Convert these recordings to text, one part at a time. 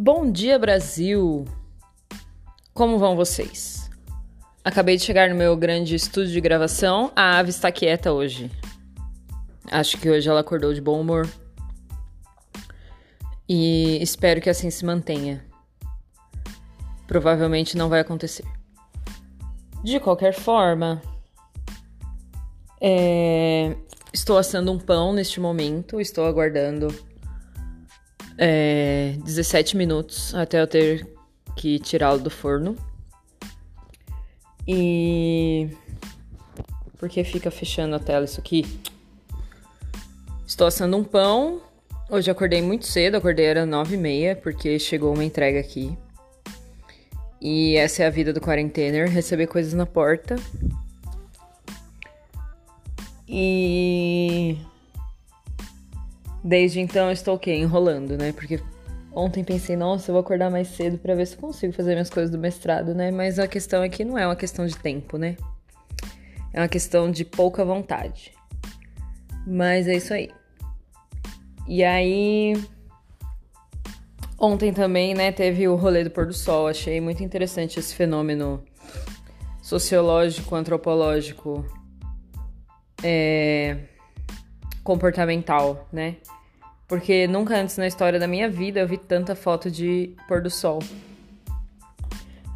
Bom dia, Brasil! Como vão vocês? Acabei de chegar no meu grande estúdio de gravação. A ave está quieta hoje. Acho que hoje ela acordou de bom humor. E espero que assim se mantenha. Provavelmente não vai acontecer. De qualquer forma, é... estou assando um pão neste momento. Estou aguardando é, 17 minutos até eu ter que tirá-lo do forno. E. Porque fica fechando a tela isso aqui? Estou assando um pão. Hoje acordei muito cedo, acordei era 9 e meia, porque chegou uma entrega aqui. E essa é a vida do quarentener, receber coisas na porta. E Desde então eu estou o quê? Enrolando, né? Porque ontem pensei, nossa, eu vou acordar mais cedo para ver se eu consigo fazer minhas coisas do mestrado, né? Mas a questão aqui não é uma questão de tempo, né? É uma questão de pouca vontade. Mas é isso aí. E aí. Ontem também, né, teve o rolê do pôr do sol. Achei muito interessante esse fenômeno sociológico, antropológico, é, comportamental, né? Porque nunca antes na história da minha vida eu vi tanta foto de pôr do sol.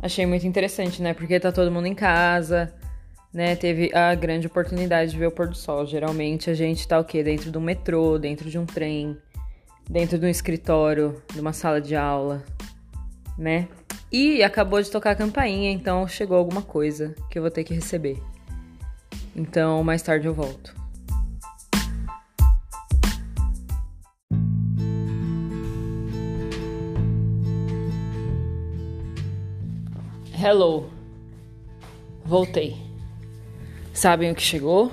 Achei muito interessante, né? Porque tá todo mundo em casa, né? Teve a grande oportunidade de ver o pôr do sol. Geralmente a gente tá o quê? Dentro de um metrô, dentro de um trem, dentro de um escritório, de uma sala de aula, né? E acabou de tocar a campainha, então chegou alguma coisa que eu vou ter que receber. Então mais tarde eu volto. Hello. Voltei. Sabem o que chegou?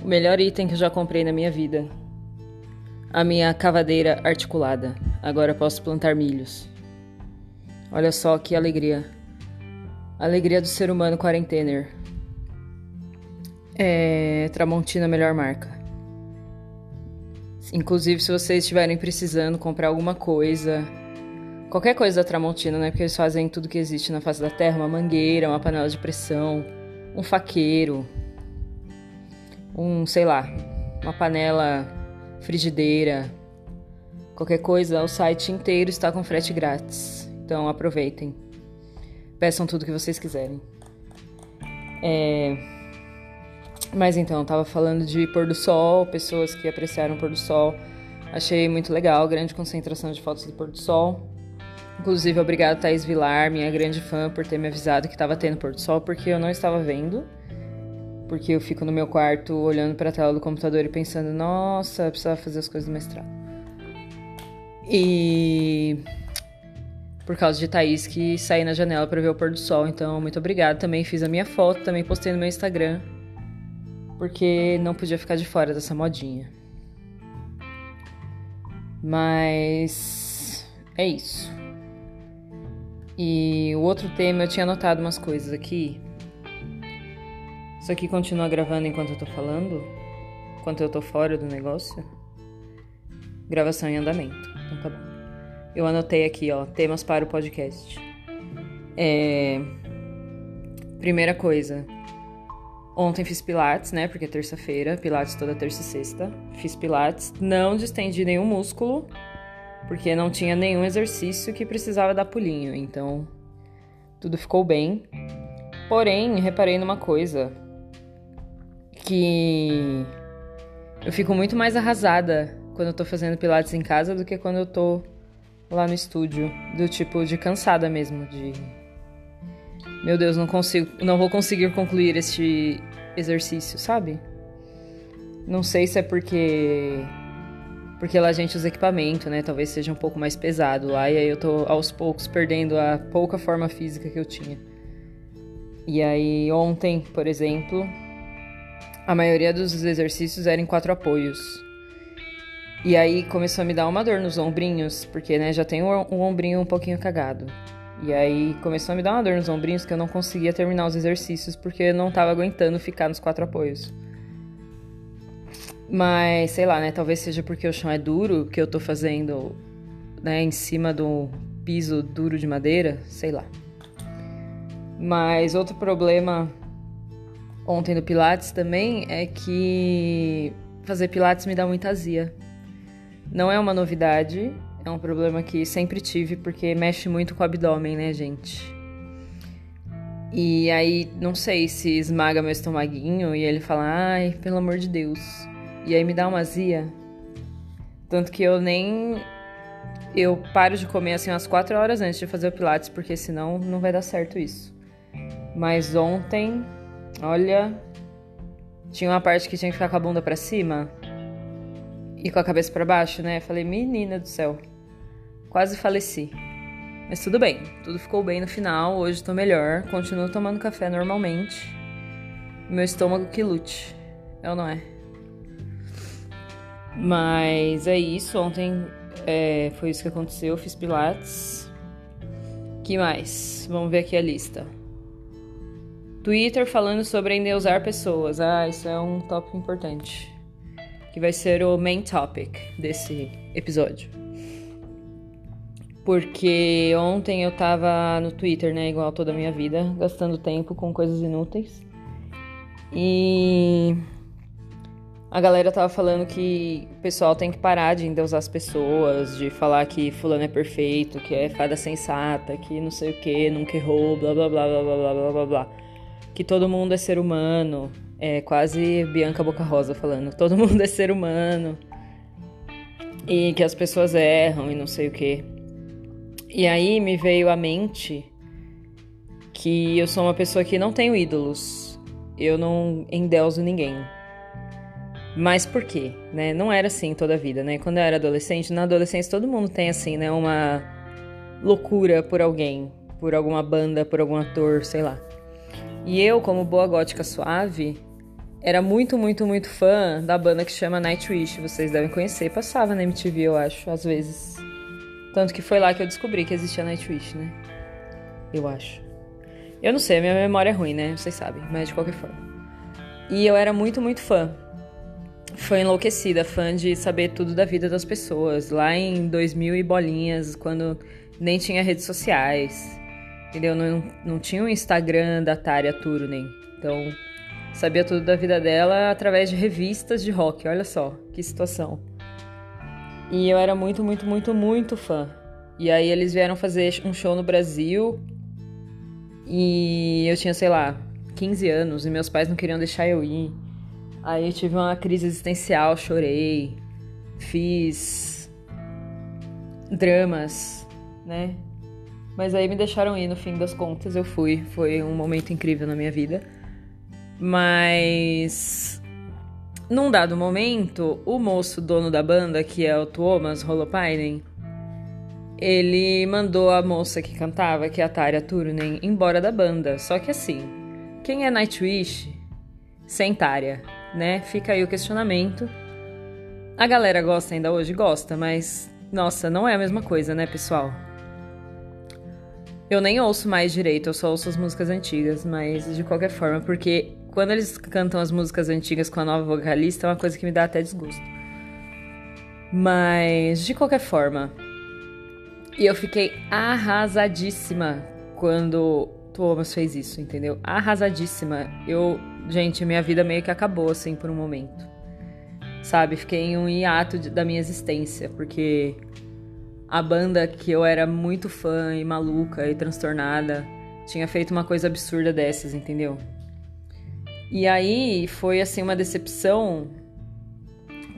O melhor item que eu já comprei na minha vida. A minha cavadeira articulada. Agora posso plantar milhos. Olha só que alegria. Alegria do ser humano quarentener. É Tramontina melhor marca. Inclusive, se vocês estiverem precisando comprar alguma coisa, qualquer coisa da Tramontina, né? Porque eles fazem tudo que existe na face da terra: uma mangueira, uma panela de pressão, um faqueiro, um, sei lá, uma panela frigideira. Qualquer coisa, o site inteiro está com frete grátis. Então aproveitem. Peçam tudo que vocês quiserem. É... Mas então, tava falando de pôr do sol, pessoas que apreciaram o pôr do sol. Achei muito legal, grande concentração de fotos do pôr do sol. Inclusive, obrigado Thaís Vilar, minha grande fã, por ter me avisado que estava tendo pôr do sol, porque eu não estava vendo. Porque eu fico no meu quarto olhando para a tela do computador e pensando, nossa, eu precisava fazer as coisas do mestrado. E por causa de Thaís que saí na janela para ver o pôr do sol, então muito obrigada. Também fiz a minha foto, também postei no meu Instagram, porque não podia ficar de fora dessa modinha. Mas é isso. E o outro tema, eu tinha anotado umas coisas aqui. Isso aqui continua gravando enquanto eu tô falando? Enquanto eu tô fora do negócio? Gravação em andamento. Então tá bom. Eu anotei aqui, ó, temas para o podcast. É... Primeira coisa. Ontem fiz pilates, né? Porque é terça-feira, pilates toda terça e sexta. Fiz pilates, não distendi nenhum músculo porque não tinha nenhum exercício que precisava dar pulinho, então tudo ficou bem. Porém, reparei numa coisa que eu fico muito mais arrasada quando eu tô fazendo pilates em casa do que quando eu tô lá no estúdio, do tipo de cansada mesmo, de meu Deus, não consigo, não vou conseguir concluir este exercício, sabe? Não sei se é porque porque lá a gente usa equipamento, né? Talvez seja um pouco mais pesado lá, e aí eu tô aos poucos perdendo a pouca forma física que eu tinha. E aí ontem, por exemplo, a maioria dos exercícios era em quatro apoios. E aí começou a me dar uma dor nos ombrinhos, porque né, já tenho um ombrinho um pouquinho cagado. E aí começou a me dar uma dor nos ombrinhos que eu não conseguia terminar os exercícios porque eu não tava aguentando ficar nos quatro apoios. Mas, sei lá, né? Talvez seja porque o chão é duro que eu tô fazendo, né, em cima do piso duro de madeira, sei lá. Mas outro problema ontem no Pilates também é que fazer Pilates me dá muita azia. Não é uma novidade, é um problema que sempre tive porque mexe muito com o abdômen, né, gente? E aí, não sei se esmaga meu estomaguinho e ele fala, ai, pelo amor de Deus. E aí me dá uma azia. Tanto que eu nem. Eu paro de comer assim umas 4 horas antes de fazer o Pilates, porque senão não vai dar certo isso. Mas ontem, olha, tinha uma parte que tinha que ficar com a bunda para cima e com a cabeça para baixo, né? Falei, menina do céu, quase faleci. Mas tudo bem, tudo ficou bem no final. Hoje tô melhor, continuo tomando café normalmente. Meu estômago que lute, é ou não é? Mas é isso, ontem é, foi isso que aconteceu, eu fiz pilates. que mais? Vamos ver aqui a lista. Twitter falando sobre endeusar pessoas. Ah, isso é um tópico importante. Que vai ser o main topic desse episódio. Porque ontem eu tava no Twitter, né, igual toda a minha vida, gastando tempo com coisas inúteis. E a galera tava falando que o pessoal tem que parar de endeusar as pessoas, de falar que fulano é perfeito, que é fada sensata, que não sei o que, nunca errou, blá blá blá blá blá blá blá blá que todo mundo é ser humano. É quase Bianca Boca Rosa falando, todo mundo é ser humano. E que as pessoas erram e não sei o que. E aí me veio à mente que eu sou uma pessoa que não tenho ídolos. Eu não endeuso ninguém. Mas por quê? Né? Não era assim toda a vida, né? Quando eu era adolescente, na adolescência todo mundo tem assim, né? Uma loucura por alguém, por alguma banda, por algum ator, sei lá. E eu, como boa gótica suave, era muito, muito, muito fã da banda que chama Nightwish. Vocês devem conhecer, passava na MTV, eu acho, às vezes. Tanto que foi lá que eu descobri que existia Nightwish, né? Eu acho. Eu não sei, minha memória é ruim, né? Vocês sabem, mas de qualquer forma. E eu era muito, muito fã. Fã enlouquecida, fã de saber tudo da vida das pessoas. Lá em 2000 e bolinhas, quando nem tinha redes sociais. Entendeu? Não, não tinha um Instagram da Tária Turunen. Então, sabia tudo da vida dela através de revistas de rock. Olha só, que situação. E eu era muito, muito, muito, muito fã. E aí eles vieram fazer um show no Brasil. E eu tinha, sei lá, 15 anos e meus pais não queriam deixar eu ir. Aí tive uma crise existencial, chorei, fiz dramas, né? Mas aí me deixaram ir no fim das contas, eu fui. Foi um momento incrível na minha vida. Mas num dado momento, o moço dono da banda, que é o Thomas Holopainen, ele mandou a moça que cantava, que é a Tarja Turunen, embora da banda. Só que assim, quem é Nightwish sem Tarja, né? Fica aí o questionamento. A galera gosta ainda hoje? Gosta, mas nossa, não é a mesma coisa, né, pessoal? Eu nem ouço mais direito, eu só ouço as músicas antigas, mas de qualquer forma, porque quando eles cantam as músicas antigas com a nova vocalista é uma coisa que me dá até desgosto. Mas de qualquer forma, e eu fiquei arrasadíssima quando Thomas fez isso, entendeu? Arrasadíssima. Eu, gente, minha vida meio que acabou assim por um momento. Sabe? Fiquei em um hiato de, da minha existência, porque a banda que eu era muito fã e maluca e transtornada tinha feito uma coisa absurda dessas, entendeu? E aí foi assim uma decepção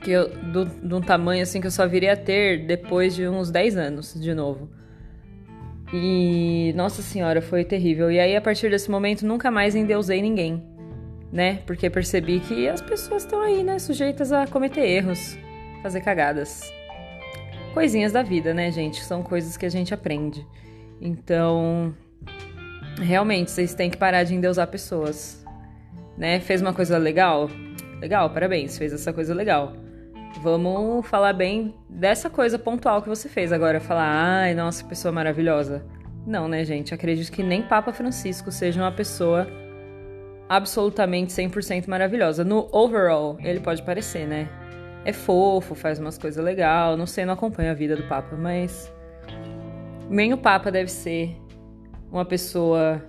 que eu, do, de um tamanho assim que eu só viria a ter depois de uns 10 anos de novo. E nossa senhora, foi terrível. E aí a partir desse momento nunca mais endeusei ninguém, né? Porque percebi que as pessoas estão aí, né, sujeitas a cometer erros, fazer cagadas coisinhas da vida, né, gente? São coisas que a gente aprende. Então, realmente, vocês têm que parar de endeusar pessoas. Né? Fez uma coisa legal? Legal, parabéns, fez essa coisa legal. Vamos falar bem dessa coisa pontual que você fez. Agora, falar, ai, nossa, pessoa maravilhosa. Não, né, gente? Acredito que nem Papa Francisco seja uma pessoa absolutamente 100% maravilhosa. No overall, ele pode parecer, né? é fofo, faz umas coisas legais. Não sei, não acompanho a vida do Papa, mas. Nem o Papa deve ser uma pessoa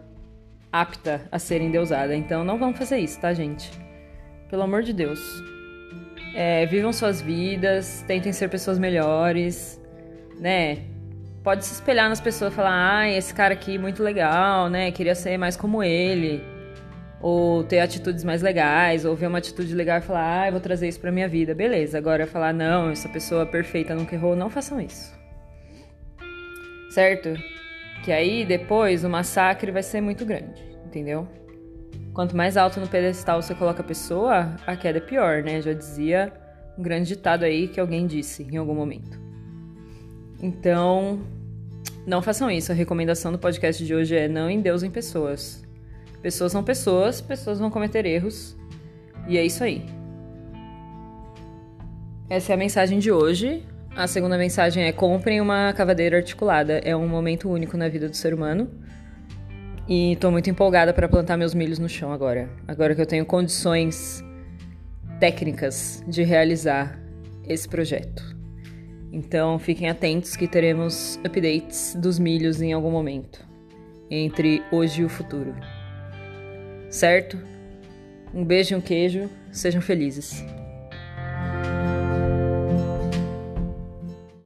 apta a ser endeusada. Então não vamos fazer isso, tá, gente? Pelo amor de Deus. É, vivam suas vidas, tentem ser pessoas melhores, né? Pode se espelhar nas pessoas e falar, ah, esse cara aqui muito legal, né? Queria ser mais como ele. Ou ter atitudes mais legais, ou ver uma atitude legal e falar, ah, eu vou trazer isso pra minha vida. Beleza, agora falar, não, essa pessoa perfeita nunca errou, não façam isso. Certo? Que aí depois o massacre vai ser muito grande, entendeu? Quanto mais alto no pedestal você coloca a pessoa, a queda é pior, né? Já dizia um grande ditado aí que alguém disse em algum momento. Então, não façam isso. A recomendação do podcast de hoje é não endeusem pessoas. Pessoas são pessoas, pessoas vão cometer erros. E é isso aí. Essa é a mensagem de hoje. A segunda mensagem é: comprem uma cavadeira articulada. É um momento único na vida do ser humano. E tô muito empolgada para plantar meus milhos no chão agora. Agora que eu tenho condições técnicas de realizar esse projeto. Então fiquem atentos que teremos updates dos milhos em algum momento, entre hoje e o futuro. Certo? Um beijo e um queijo, sejam felizes.